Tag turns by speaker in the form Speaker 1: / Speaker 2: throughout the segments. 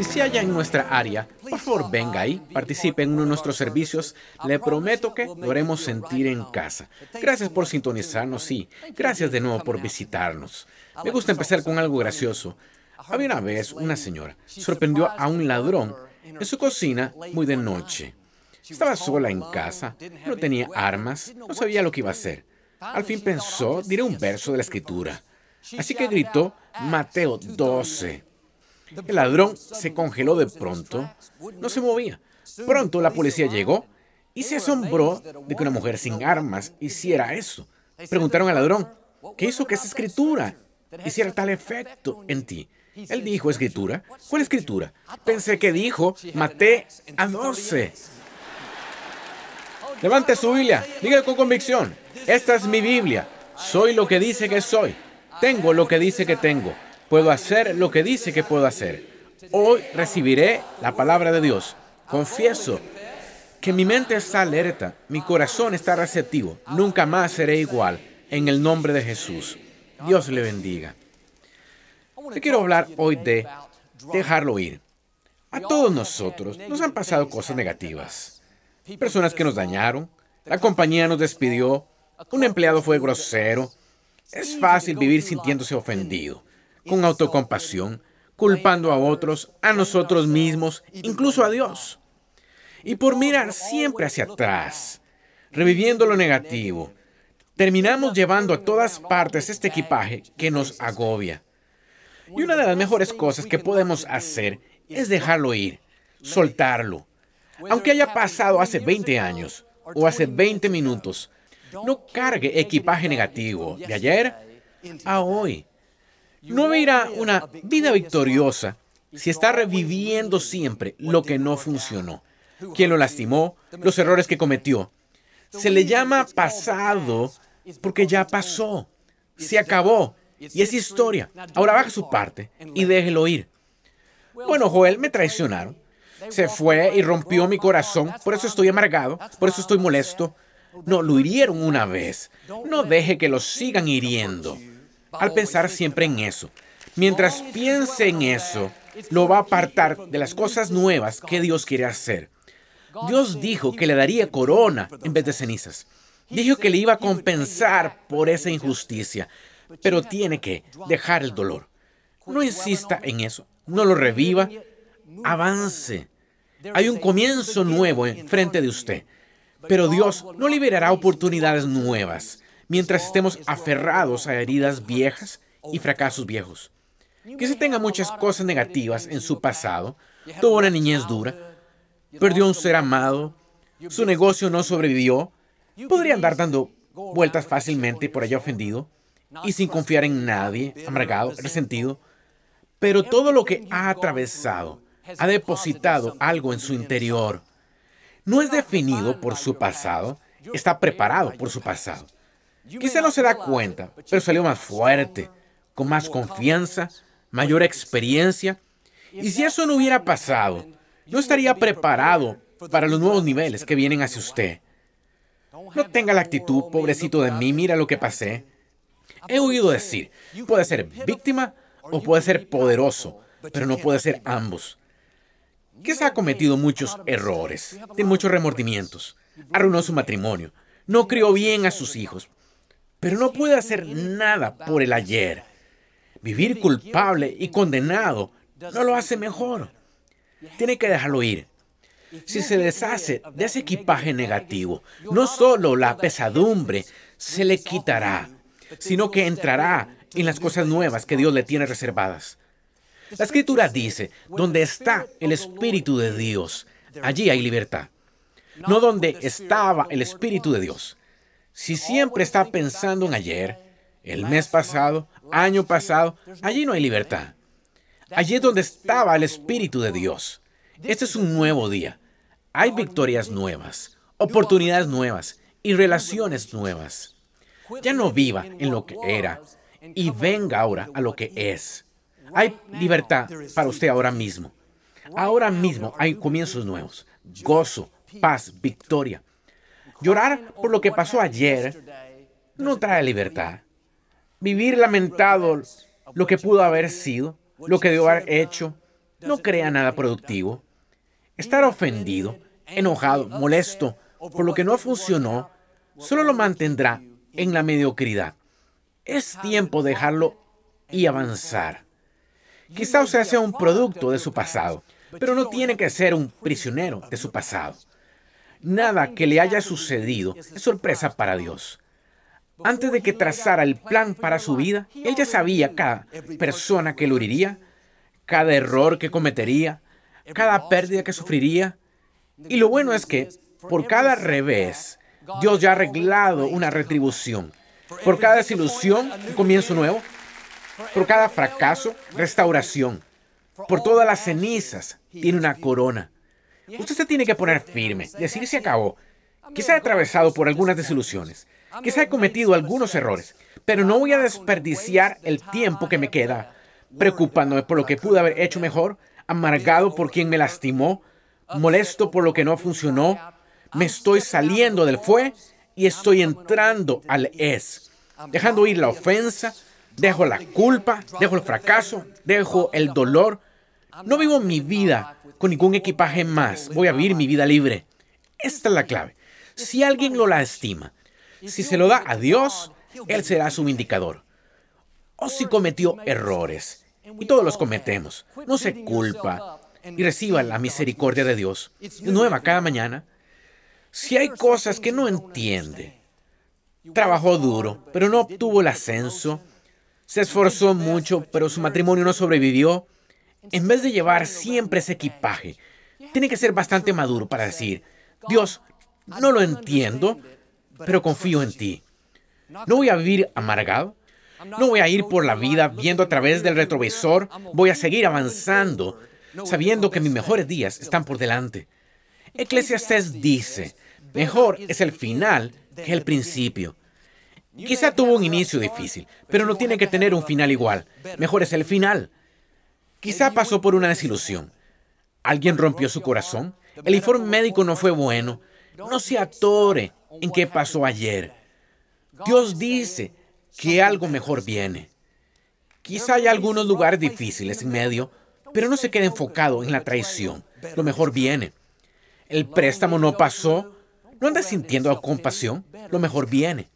Speaker 1: Si se halla en nuestra área, por favor venga ahí, participe en uno de nuestros servicios. Le prometo que lo haremos sentir en casa. Gracias por sintonizarnos y gracias de nuevo por visitarnos. Me gusta empezar con algo gracioso. Había una vez una señora sorprendió a un ladrón en su cocina muy de noche. Estaba sola en casa, no tenía armas, no sabía lo que iba a hacer. Al fin pensó, diré un verso de la escritura. Así que gritó Mateo 12. El ladrón se congeló de pronto, no se movía. Pronto la policía llegó y se asombró de que una mujer sin armas hiciera eso. Preguntaron al ladrón, ¿qué hizo que esa escritura hiciera tal efecto en ti? Él dijo, ¿escritura? ¿Cuál escritura? Pensé que dijo, maté a 12. Levante su Biblia, dígale con convicción, esta es mi Biblia, soy lo que dice que soy, tengo lo que dice que tengo, puedo hacer lo que dice que puedo hacer. Hoy recibiré la palabra de Dios. Confieso que mi mente está alerta, mi corazón está receptivo, nunca más seré igual, en el nombre de Jesús. Dios le bendiga. Te quiero hablar hoy de dejarlo ir. A todos nosotros nos han pasado cosas negativas. Personas que nos dañaron, la compañía nos despidió, un empleado fue grosero. Es fácil vivir sintiéndose ofendido, con autocompasión, culpando a otros, a nosotros mismos, incluso a Dios. Y por mirar siempre hacia atrás, reviviendo lo negativo, terminamos llevando a todas partes este equipaje que nos agobia. Y una de las mejores cosas que podemos hacer es dejarlo ir, soltarlo. Aunque haya pasado hace 20 años o hace 20 minutos, no cargue equipaje negativo de ayer a hoy. No vivirá una vida victoriosa si está reviviendo siempre lo que no funcionó, quien lo lastimó, los errores que cometió. Se le llama pasado porque ya pasó, se acabó y es historia. Ahora baja su parte y déjelo ir. Bueno, Joel, me traicionaron. Se fue y rompió mi corazón. Por eso estoy amargado. Por eso estoy molesto. No, lo hirieron una vez. No deje que lo sigan hiriendo. Al pensar siempre en eso. Mientras piense en eso, lo va a apartar de las cosas nuevas que Dios quiere hacer. Dios dijo que le daría corona en vez de cenizas. Dijo que le iba a compensar por esa injusticia pero tiene que dejar el dolor. No insista en eso, no lo reviva, avance. Hay un comienzo nuevo enfrente de usted, pero Dios no liberará oportunidades nuevas mientras estemos aferrados a heridas viejas y fracasos viejos. se tenga muchas cosas negativas en su pasado, tuvo una niñez dura, perdió un ser amado, su negocio no sobrevivió, podría andar dando vueltas fácilmente por allá ofendido, y sin confiar en nadie, amargado, resentido. Pero todo lo que ha atravesado ha depositado algo en su interior. No es definido por su pasado, está preparado por su pasado. Quizá no se da cuenta, pero salió más fuerte, con más confianza, mayor experiencia. Y si eso no hubiera pasado, no estaría preparado para los nuevos niveles que vienen hacia usted. No tenga la actitud, pobrecito de mí, mira lo que pasé. He oído decir, puede ser víctima o puede ser poderoso, pero no puede ser ambos. se ha cometido muchos errores, tiene muchos remordimientos, arruinó su matrimonio, no crió bien a sus hijos, pero no puede hacer nada por el ayer. Vivir culpable y condenado no lo hace mejor. Tiene que dejarlo ir. Si se deshace de ese equipaje negativo, no solo la pesadumbre se le quitará, sino que entrará en las cosas nuevas que Dios le tiene reservadas. La escritura dice, donde está el Espíritu de Dios, allí hay libertad. No donde estaba el Espíritu de Dios. Si siempre está pensando en ayer, el mes pasado, año pasado, allí no hay libertad. Allí es donde estaba el Espíritu de Dios. Este es un nuevo día. Hay victorias nuevas, oportunidades nuevas y relaciones nuevas. Ya no viva en lo que era y venga ahora a lo que es. Hay libertad para usted ahora mismo. Ahora mismo hay comienzos nuevos, gozo, paz, victoria. Llorar por lo que pasó ayer no trae libertad. Vivir lamentado lo que pudo haber sido, lo que debió haber hecho, no crea nada productivo. Estar ofendido, enojado, molesto por lo que no funcionó, solo lo mantendrá en la mediocridad. Es tiempo de dejarlo y avanzar. Quizá usted sea un producto de su pasado, pero no tiene que ser un prisionero de su pasado. Nada que le haya sucedido es sorpresa para Dios. Antes de que trazara el plan para su vida, Él ya sabía cada persona que lo heriría, cada error que cometería, cada pérdida que sufriría. Y lo bueno es que por cada revés, Dios ya ha arreglado una retribución. Por cada desilusión, un comienzo nuevo. Por cada fracaso, restauración. Por todas las cenizas, tiene una corona. Usted se tiene que poner firme, decir se acabó. Quizá he atravesado por algunas desilusiones. Quizá he cometido algunos errores. Pero no voy a desperdiciar el tiempo que me queda preocupándome por lo que pude haber hecho mejor, amargado por quien me lastimó, molesto por lo que no funcionó. Me estoy saliendo del fue y estoy entrando al es, dejando ir la ofensa, dejo la culpa, dejo el fracaso, dejo el dolor. No vivo mi vida con ningún equipaje más, voy a vivir mi vida libre. Esta es la clave. Si alguien lo lastima, si se lo da a Dios, Él será su indicador. O si cometió errores, y todos los cometemos, no se culpa y reciba la misericordia de Dios. nueva cada mañana. Si hay cosas que no entiende, trabajó duro, pero no obtuvo el ascenso, se esforzó mucho, pero su matrimonio no sobrevivió, en vez de llevar siempre ese equipaje, tiene que ser bastante maduro para decir, Dios, no lo entiendo, pero confío en ti. No voy a vivir amargado, no voy a ir por la vida viendo a través del retrovisor, voy a seguir avanzando, sabiendo que mis mejores días están por delante. Eclesiastes dice, mejor es el final que el principio. Quizá tuvo un inicio difícil, pero no tiene que tener un final igual. Mejor es el final. Quizá pasó por una desilusión. Alguien rompió su corazón. El informe médico no fue bueno. No se atore en qué pasó ayer. Dios dice que algo mejor viene. Quizá haya algunos lugares difíciles en medio, pero no se quede enfocado en la traición. Lo mejor viene. El préstamo no pasó. ¿No anda sintiendo compasión? Lo mejor viene.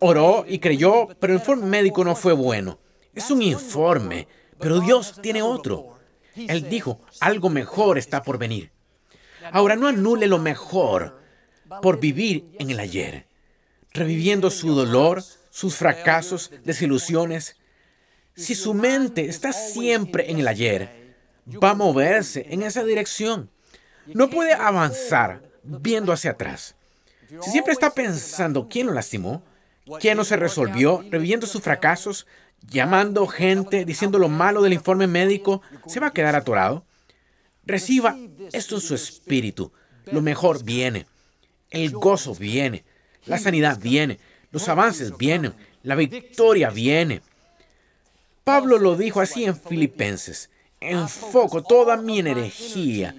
Speaker 1: Oró y creyó, pero el informe médico no fue bueno. Es un informe, pero Dios tiene otro. Él dijo, algo mejor está por venir. Ahora no anule lo mejor por vivir en el ayer, reviviendo su dolor, sus fracasos, desilusiones. Si su mente está siempre en el ayer, va a moverse en esa dirección. No puede avanzar viendo hacia atrás. Si siempre está pensando quién lo lastimó, quién no se resolvió, reviviendo sus fracasos, llamando gente, diciendo lo malo del informe médico, se va a quedar atorado. Reciba esto en su espíritu. Lo mejor viene. El gozo viene. La sanidad viene. Los avances vienen. La victoria viene. Pablo lo dijo así en Filipenses. Enfoco toda mi energía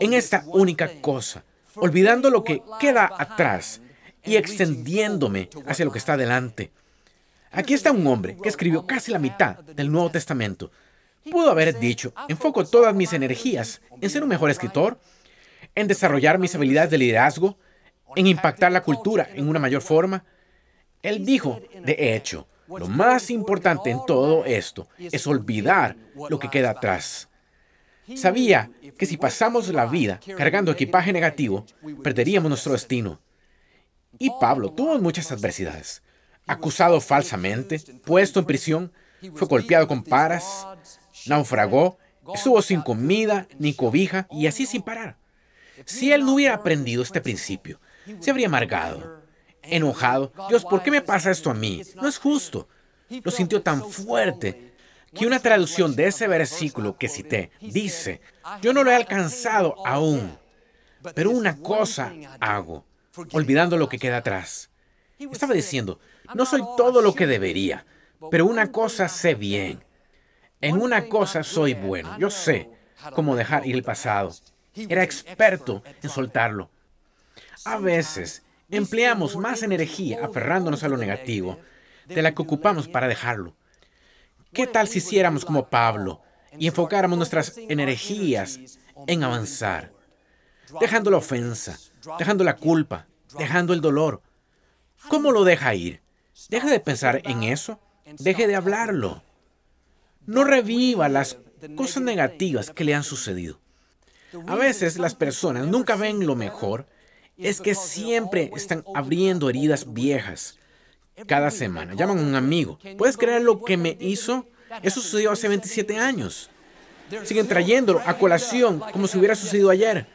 Speaker 1: en esta única cosa, olvidando lo que queda atrás y extendiéndome hacia lo que está delante. Aquí está un hombre que escribió casi la mitad del Nuevo Testamento. Pudo haber dicho, enfoco todas mis energías en ser un mejor escritor, en desarrollar mis habilidades de liderazgo, en impactar la cultura en una mayor forma. Él dijo, de hecho, lo más importante en todo esto es olvidar lo que queda atrás. Sabía que si pasamos la vida cargando equipaje negativo, perderíamos nuestro destino. Y Pablo tuvo muchas adversidades acusado falsamente, puesto en prisión, fue golpeado con paras, naufragó, estuvo sin comida ni cobija y así sin parar. Si él no hubiera aprendido este principio, se habría amargado, enojado. Dios, ¿por qué me pasa esto a mí? No es justo. Lo sintió tan fuerte que una traducción de ese versículo que cité dice, yo no lo he alcanzado aún, pero una cosa hago, olvidando lo que queda atrás. Estaba diciendo, no soy todo lo que debería, pero una cosa sé bien. En una cosa soy bueno. Yo sé cómo dejar ir el pasado. Era experto en soltarlo. A veces empleamos más energía aferrándonos a lo negativo de la que ocupamos para dejarlo. ¿Qué tal si hiciéramos como Pablo y enfocáramos nuestras energías en avanzar, dejando la ofensa, dejando la culpa, dejando el dolor. ¿Cómo lo deja ir? Deje de pensar en eso, deje de hablarlo. No reviva las cosas negativas que le han sucedido. A veces las personas nunca ven lo mejor, es que siempre están abriendo heridas viejas. Cada semana llaman a un amigo. ¿Puedes creer lo que me hizo? Eso sucedió hace 27 años. Siguen trayéndolo a colación como si hubiera sucedido ayer.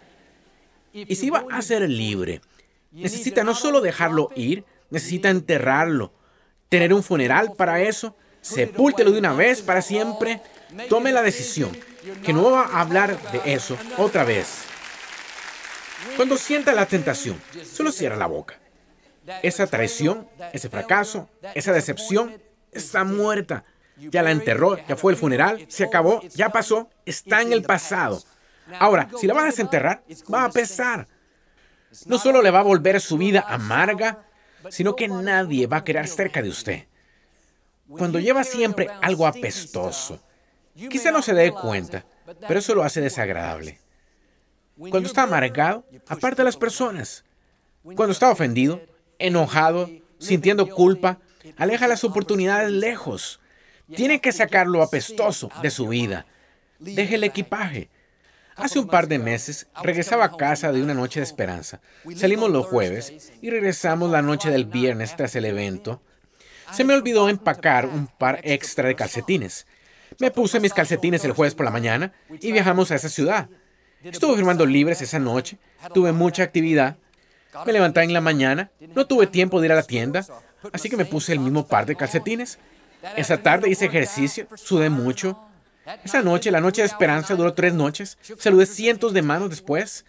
Speaker 1: Y si va a ser libre, necesita no solo dejarlo ir, necesita enterrarlo, tener un funeral para eso, sepúltelo de una vez para siempre. Tome la decisión que no va a hablar de eso otra vez. Cuando sienta la tentación, solo cierra la boca. Esa traición, ese fracaso, esa decepción está muerta. Ya la enterró, ya fue el funeral, se acabó, ya pasó, está en el pasado. Ahora, si la va a desenterrar, va a pesar. No solo le va a volver su vida amarga, sino que nadie va a querer cerca de usted. Cuando lleva siempre algo apestoso, quizá no se dé cuenta, pero eso lo hace desagradable. Cuando está amargado, aparta a las personas. Cuando está ofendido, enojado, sintiendo culpa, aleja las oportunidades lejos. Tiene que sacar lo apestoso de su vida. Deje el equipaje. Hace un par de meses regresaba a casa de una noche de esperanza. Salimos los jueves y regresamos la noche del viernes tras el evento. Se me olvidó empacar un par extra de calcetines. Me puse mis calcetines el jueves por la mañana y viajamos a esa ciudad. Estuve firmando libres esa noche, tuve mucha actividad. Me levanté en la mañana, no tuve tiempo de ir a la tienda, así que me puse el mismo par de calcetines. Esa tarde hice ejercicio, sudé mucho. Esa noche, la noche de esperanza, duró tres noches. Saludé cientos de manos después.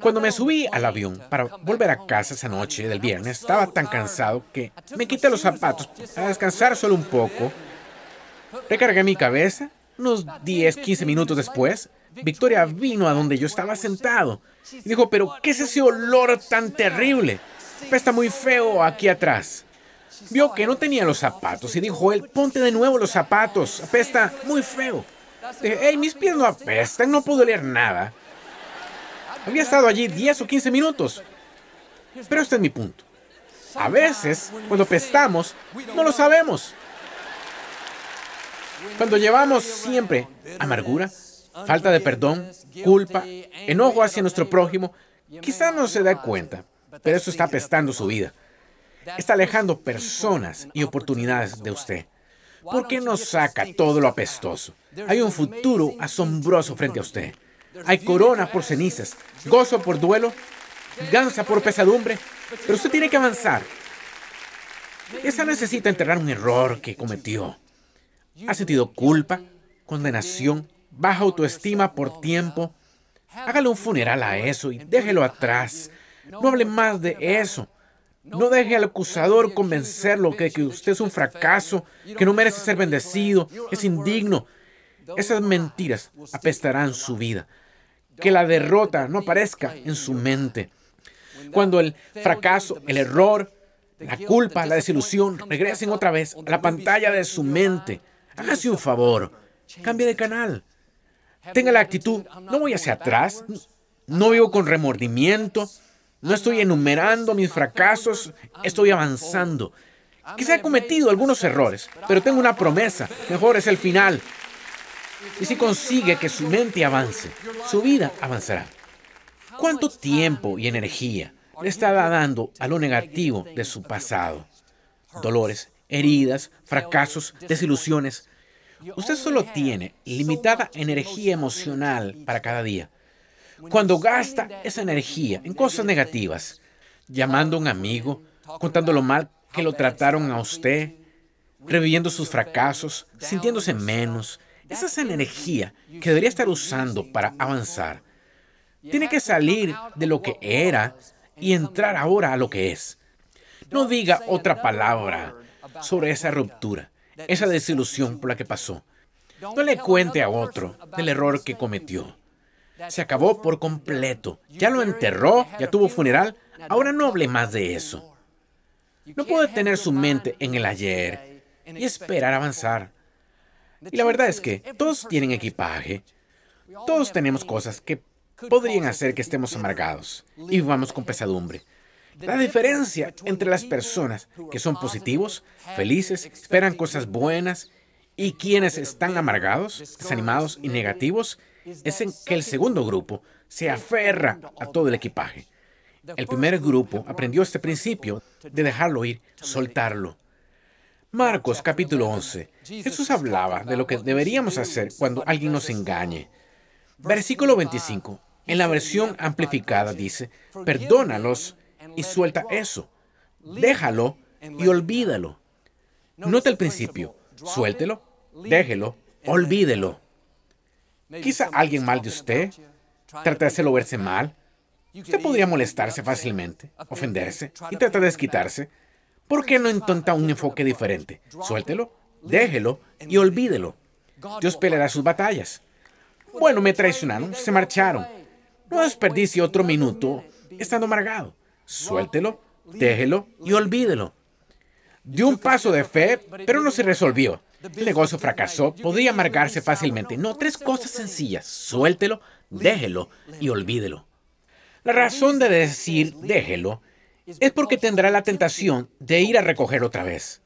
Speaker 1: Cuando me subí al avión para volver a casa esa noche del viernes, estaba tan cansado que me quité los zapatos para descansar solo un poco. Recargué mi cabeza. Unos 10, 15 minutos después, Victoria vino a donde yo estaba sentado y dijo, pero ¿qué es ese olor tan terrible? Está muy feo aquí atrás. Vio que no tenía los zapatos y dijo él, ponte de nuevo los zapatos, apesta muy feo. Dije, hey, mis pies no apestan, no puedo leer nada. Había estado allí 10 o 15 minutos. Pero este es mi punto. A veces, cuando pestamos, no lo sabemos. Cuando llevamos siempre amargura, falta de perdón, culpa, enojo hacia nuestro prójimo, quizá no se da cuenta, pero eso está apestando su vida. Está alejando personas y oportunidades de usted. ¿Por qué no saca todo lo apestoso? Hay un futuro asombroso frente a usted. Hay corona por cenizas, gozo por duelo, gansa por pesadumbre, pero usted tiene que avanzar. Esa necesita enterrar un error que cometió. Ha sentido culpa, condenación, baja autoestima por tiempo. Hágale un funeral a eso y déjelo atrás. No hable más de eso. No deje al acusador convencerlo de que usted es un fracaso, que no merece ser bendecido, es indigno. Esas mentiras apestarán su vida. Que la derrota no aparezca en su mente. Cuando el fracaso, el error, la culpa, la desilusión regresen otra vez a la pantalla de su mente, hágase un favor, cambie de canal. Tenga la actitud, no voy hacia atrás, no vivo con remordimiento, no estoy enumerando mis fracasos, estoy avanzando. Quizá he cometido algunos errores, pero tengo una promesa. Mejor es el final. Y si consigue que su mente avance, su vida avanzará. ¿Cuánto tiempo y energía le está dando a lo negativo de su pasado? Dolores, heridas, fracasos, desilusiones. Usted solo tiene limitada energía emocional para cada día. Cuando gasta esa energía en cosas negativas, llamando a un amigo, contando lo mal que lo trataron a usted, reviviendo sus fracasos, sintiéndose menos, esa es energía que debería estar usando para avanzar. Tiene que salir de lo que era y entrar ahora a lo que es. No diga otra palabra sobre esa ruptura, esa desilusión por la que pasó. No le cuente a otro del error que cometió se acabó por completo. Ya lo enterró, ya tuvo funeral. Ahora no hable más de eso. No puede tener su mente en el ayer y esperar avanzar. Y la verdad es que todos tienen equipaje. Todos tenemos cosas que podrían hacer que estemos amargados y vivamos con pesadumbre. La diferencia entre las personas que son positivos, felices, esperan cosas buenas y quienes están amargados, desanimados y negativos es en que el segundo grupo se aferra a todo el equipaje. El primer grupo aprendió este principio de dejarlo ir, soltarlo. Marcos capítulo 11. Jesús hablaba de lo que deberíamos hacer cuando alguien nos engañe. Versículo 25. En la versión amplificada dice, perdónalos y suelta eso. Déjalo y olvídalo. Nota el principio. Suéltelo, déjelo, olvídelo. Quizá alguien mal de usted trata de hacerlo verse mal. Usted podría molestarse fácilmente, ofenderse y tratar de desquitarse. ¿Por qué no intenta un enfoque diferente? Suéltelo, déjelo y olvídelo. Dios peleará sus batallas. Bueno, me traicionaron, se marcharon. No desperdicie otro minuto estando amargado. Suéltelo, déjelo y olvídelo. Dio un paso de fe, pero no se resolvió. El negocio fracasó, podría amargarse fácilmente. No, tres cosas sencillas. Suéltelo, déjelo y olvídelo. La razón de decir déjelo es porque tendrá la tentación de ir a recoger otra vez.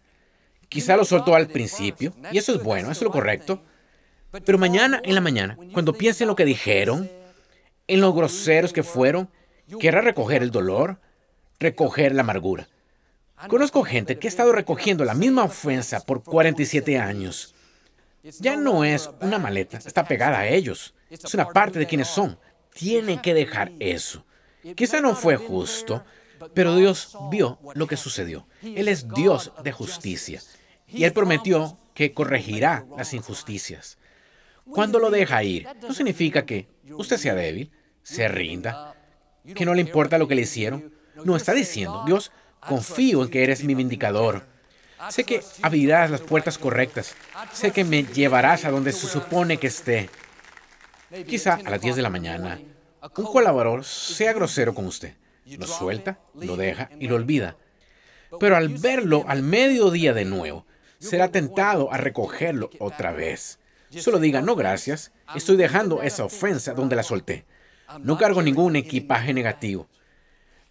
Speaker 1: Quizá lo soltó al principio, y eso es bueno, eso es lo correcto. Pero mañana en la mañana, cuando piense en lo que dijeron, en los groseros que fueron, querrá recoger el dolor, recoger la amargura. Conozco gente que ha estado recogiendo la misma ofensa por 47 años. Ya no es una maleta, está pegada a ellos. Es una parte de quienes son. Tiene que dejar eso. Quizá no fue justo, pero Dios vio lo que sucedió. Él es Dios de justicia. Y Él prometió que corregirá las injusticias. Cuando lo deja ir, no significa que usted sea débil, se rinda, que no le importa lo que le hicieron. No está diciendo, Dios, confío en que eres mi vindicador. Sé que abrirás las puertas correctas. Sé que me llevarás a donde se supone que esté. Quizá a las 10 de la mañana, un colaborador sea grosero con usted. Lo suelta, lo deja y lo olvida. Pero al verlo al mediodía de nuevo, será tentado a recogerlo otra vez. Solo diga, no gracias, estoy dejando esa ofensa donde la solté. No cargo ningún equipaje negativo.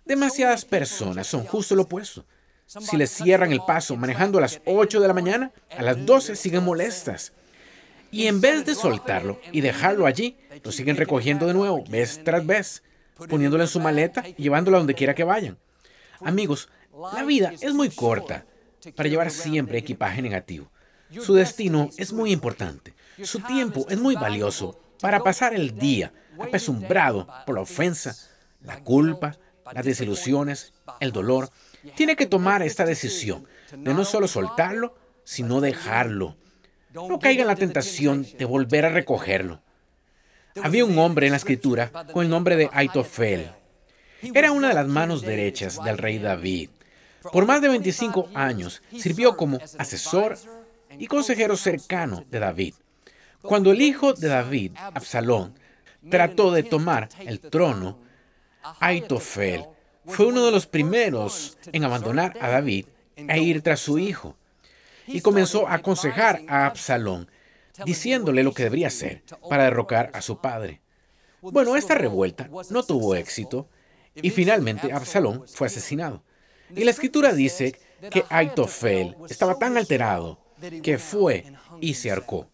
Speaker 1: Demasiadas personas son justo lo opuesto. Si les cierran el paso manejando a las 8 de la mañana, a las 12 siguen molestas. Y en vez de soltarlo y dejarlo allí, lo siguen recogiendo de nuevo, vez tras vez, poniéndolo en su maleta y llevándolo a donde quiera que vayan. Amigos, la vida es muy corta para llevar siempre equipaje negativo. Su destino es muy importante. Su tiempo es muy valioso para pasar el día apesumbrado por la ofensa, la culpa, las desilusiones, el dolor. Tiene que tomar esta decisión de no solo soltarlo, sino dejarlo. No caiga en la tentación de volver a recogerlo. Había un hombre en la escritura con el nombre de Aitofel. Era una de las manos derechas del rey David. Por más de 25 años sirvió como asesor y consejero cercano de David. Cuando el hijo de David, Absalón, trató de tomar el trono, Aitofel fue uno de los primeros en abandonar a David e ir tras su hijo. Y comenzó a aconsejar a Absalón, diciéndole lo que debería hacer para derrocar a su padre. Bueno, esta revuelta no tuvo éxito y finalmente Absalón fue asesinado. Y la escritura dice que Aitofel estaba tan alterado que fue y se arcó.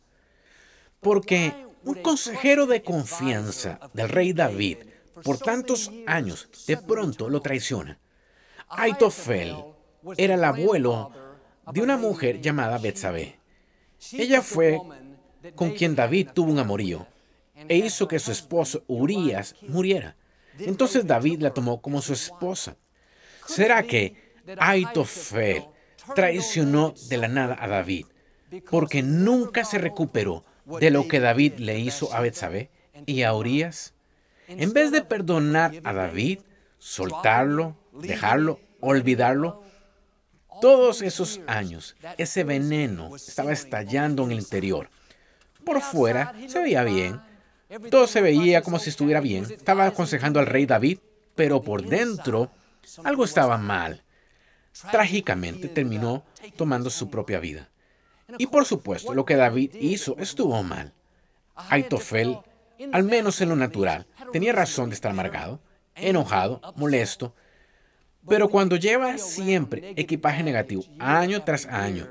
Speaker 1: Porque un consejero de confianza del rey David por tantos años de pronto lo traiciona. Aitofel era el abuelo de una mujer llamada Betsabé. Ella fue con quien David tuvo un amorío e hizo que su esposo Urias muriera. Entonces David la tomó como su esposa. ¿Será que Aitofel traicionó de la nada a David porque nunca se recuperó de lo que David le hizo a Betsabé y a Urias? En vez de perdonar a David, soltarlo, dejarlo, olvidarlo, todos esos años, ese veneno estaba estallando en el interior. Por fuera se veía bien, todo se veía como si estuviera bien, estaba aconsejando al rey David, pero por dentro algo estaba mal. Trágicamente terminó tomando su propia vida. Y por supuesto, lo que David hizo estuvo mal. Aitofel, al menos en lo natural, tenía razón de estar amargado, enojado, molesto, pero cuando lleva siempre equipaje negativo, año tras año,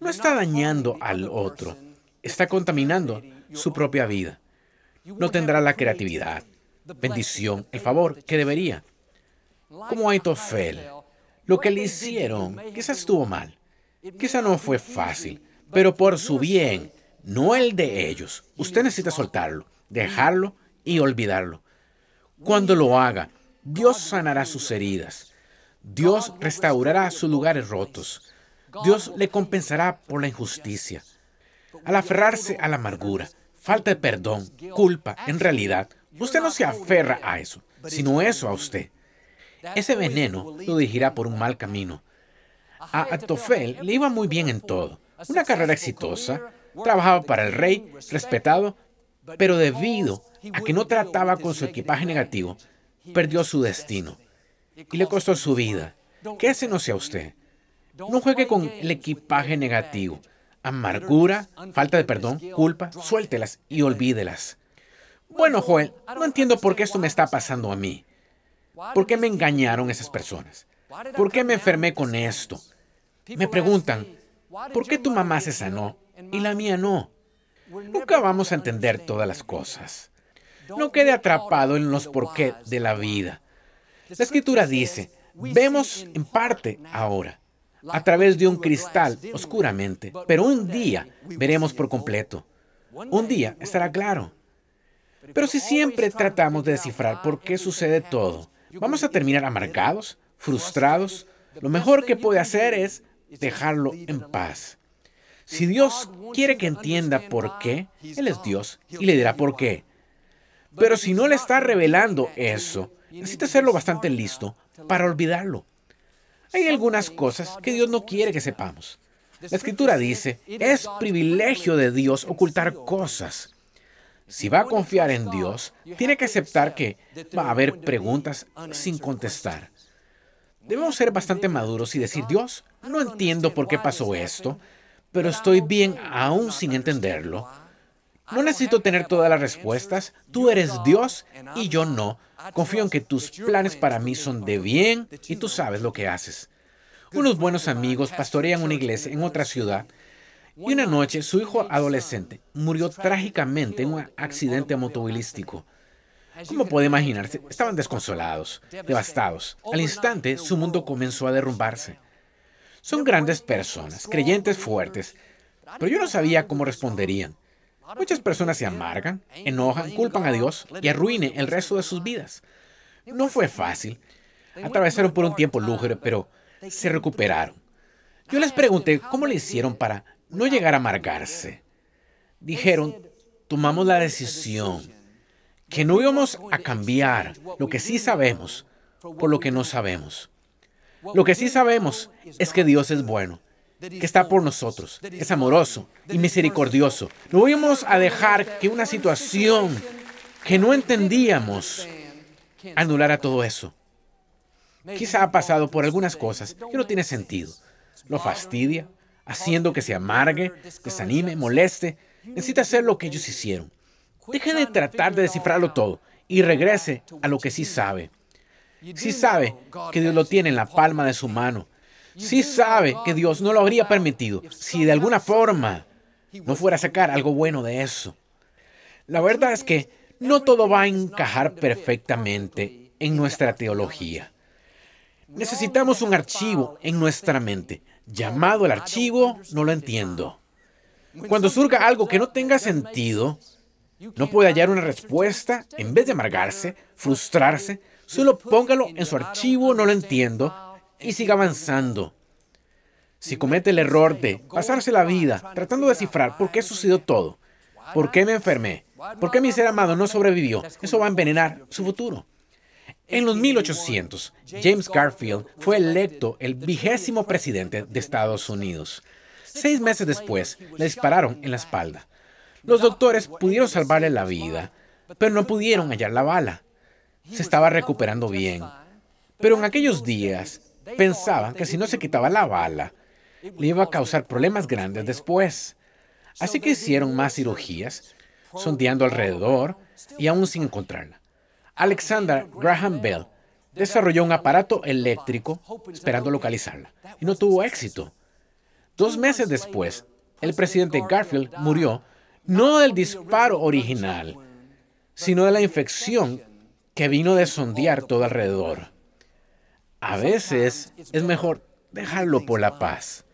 Speaker 1: no está dañando al otro, está contaminando su propia vida. No tendrá la creatividad, bendición, el favor que debería. Como Aitofel, lo que le hicieron quizás estuvo mal, quizás no fue fácil, pero por su bien, no el de ellos. Usted necesita soltarlo, dejarlo y olvidarlo. Cuando lo haga, Dios sanará sus heridas. Dios restaurará sus lugares rotos. Dios le compensará por la injusticia. Al aferrarse a la amargura, falta de perdón, culpa, en realidad, usted no se aferra a eso, sino eso a usted. Ese veneno lo dirigirá por un mal camino. A Atofel le iba muy bien en todo. Una carrera exitosa, trabajaba para el rey, respetado, pero debido a que no trataba con su equipaje negativo, perdió su destino y le costó su vida. Que ese no sea usted. No juegue con el equipaje negativo. Amargura, falta de perdón, culpa, suéltelas y olvídelas. Bueno, Joel, no entiendo por qué esto me está pasando a mí. ¿Por qué me engañaron esas personas? ¿Por qué me enfermé con esto? Me preguntan, ¿por qué tu mamá se sanó y la mía no? Nunca vamos a entender todas las cosas. No quede atrapado en los porqué de la vida. La escritura dice, vemos en parte ahora, a través de un cristal oscuramente, pero un día veremos por completo. Un día estará claro. Pero si siempre tratamos de descifrar por qué sucede todo, vamos a terminar amargados, frustrados. Lo mejor que puede hacer es dejarlo en paz. Si Dios quiere que entienda por qué, Él es Dios y le dirá por qué. Pero si no le está revelando eso, necesita hacerlo bastante listo para olvidarlo. Hay algunas cosas que Dios no quiere que sepamos. La escritura dice, es privilegio de Dios ocultar cosas. Si va a confiar en Dios, tiene que aceptar que va a haber preguntas sin contestar. Debemos ser bastante maduros y decir, Dios, no entiendo por qué pasó esto, pero estoy bien aún sin entenderlo. No necesito tener todas las respuestas. Tú eres Dios y yo no. Confío en que tus planes para mí son de bien y tú sabes lo que haces. Unos buenos amigos pastorean una iglesia en otra ciudad y una noche su hijo adolescente murió trágicamente en un accidente automovilístico. Como puede imaginarse, estaban desconsolados, devastados. Al instante, su mundo comenzó a derrumbarse. Son grandes personas, creyentes fuertes, pero yo no sabía cómo responderían. Muchas personas se amargan, enojan, culpan a Dios y arruinen el resto de sus vidas. No fue fácil. Atravesaron por un tiempo lúgubre, pero se recuperaron. Yo les pregunté cómo le hicieron para no llegar a amargarse. Dijeron, tomamos la decisión que no íbamos a cambiar lo que sí sabemos por lo que no sabemos. Lo que sí sabemos es que Dios es bueno que está por nosotros. Es amoroso y misericordioso. No íbamos a dejar que una situación que no entendíamos anulara todo eso. Quizá ha pasado por algunas cosas que no tiene sentido. Lo fastidia, haciendo que se amargue, desanime, moleste. Necesita hacer lo que ellos hicieron. Deje de tratar de descifrarlo todo y regrese a lo que sí sabe. Sí sabe que Dios lo tiene en la palma de su mano sí sabe que Dios no lo habría permitido si de alguna forma no fuera a sacar algo bueno de eso. La verdad es que no todo va a encajar perfectamente en nuestra teología. Necesitamos un archivo en nuestra mente. Llamado el archivo, no lo entiendo. Cuando surga algo que no tenga sentido, no puede hallar una respuesta, en vez de amargarse, frustrarse, solo póngalo en su archivo, no lo entiendo, y siga avanzando. Si comete el error de pasarse la vida tratando de descifrar por qué sucedió todo, por qué me enfermé, por qué mi ser amado no sobrevivió, eso va a envenenar su futuro. En los 1800, James Garfield fue electo el vigésimo presidente de Estados Unidos. Seis meses después, le dispararon en la espalda. Los doctores pudieron salvarle la vida, pero no pudieron hallar la bala. Se estaba recuperando bien. Pero en aquellos días, pensaban que si no se quitaba la bala, le iba a causar problemas grandes después. Así que hicieron más cirugías, sondeando alrededor y aún sin encontrarla. Alexander Graham Bell desarrolló un aparato eléctrico esperando localizarla y no tuvo éxito. Dos meses después, el presidente Garfield murió no del disparo original, sino de la infección que vino de sondear todo alrededor. A veces es mejor dejarlo por la paz.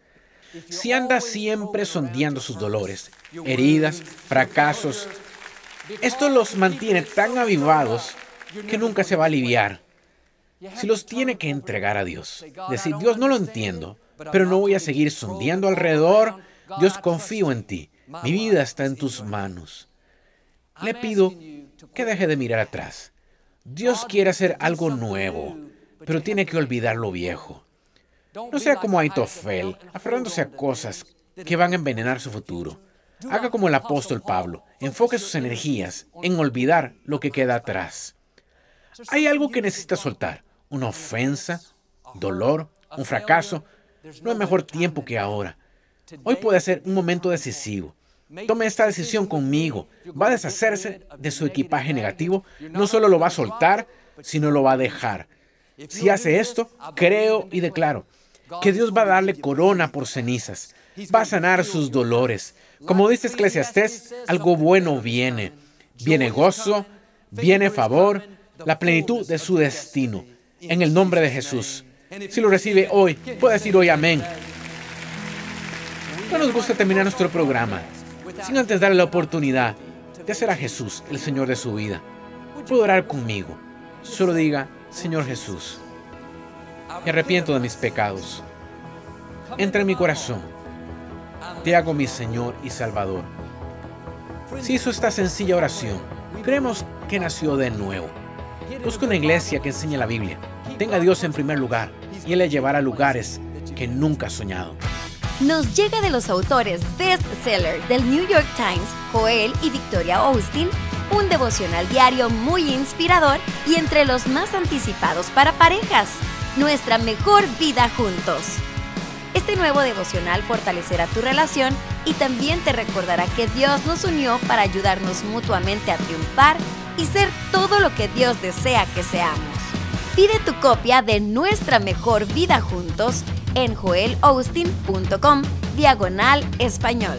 Speaker 1: Si anda siempre sondeando sus dolores, heridas, fracasos, esto los mantiene tan avivados que nunca se va a aliviar. Si los tiene que entregar a Dios, decir, Dios no lo entiendo, pero no voy a seguir sondeando alrededor, Dios confío en ti, mi vida está en tus manos. Le pido que deje de mirar atrás. Dios quiere hacer algo nuevo, pero tiene que olvidar lo viejo. No sea como Aitofel, aferrándose a cosas que van a envenenar su futuro. Haga como el apóstol Pablo, enfoque sus energías en olvidar lo que queda atrás. Hay algo que necesita soltar, una ofensa, dolor, un fracaso. No hay mejor tiempo que ahora. Hoy puede ser un momento decisivo. Tome esta decisión conmigo. Va a deshacerse de su equipaje negativo. No solo lo va a soltar, sino lo va a dejar. Si hace esto, creo y declaro que Dios va a darle corona por cenizas. Va a sanar sus dolores. Como dice Eclesiastés, algo bueno viene. Viene gozo, viene favor, la plenitud de su destino. En el nombre de Jesús. Si lo recibe hoy, puede decir hoy amén. No nos gusta terminar nuestro programa sin antes darle la oportunidad de hacer a Jesús el Señor de su vida. Puedo orar conmigo. Solo diga, Señor Jesús, me arrepiento de mis pecados. Entra en mi corazón. Te hago mi Señor y Salvador. Si hizo esta sencilla oración, creemos que nació de nuevo. Busca una iglesia que enseñe la Biblia. Tenga a Dios en primer lugar y Él le llevará a lugares que nunca ha soñado
Speaker 2: nos llega de los autores bestseller del New York Times, Joel y Victoria Austin, un devocional diario muy inspirador y entre los más anticipados para parejas, Nuestra mejor vida juntos. Este nuevo devocional fortalecerá tu relación y también te recordará que Dios nos unió para ayudarnos mutuamente a triunfar y ser todo lo que Dios desea que seamos. Pide tu copia de Nuestra mejor vida juntos en joelaustin.com diagonal español.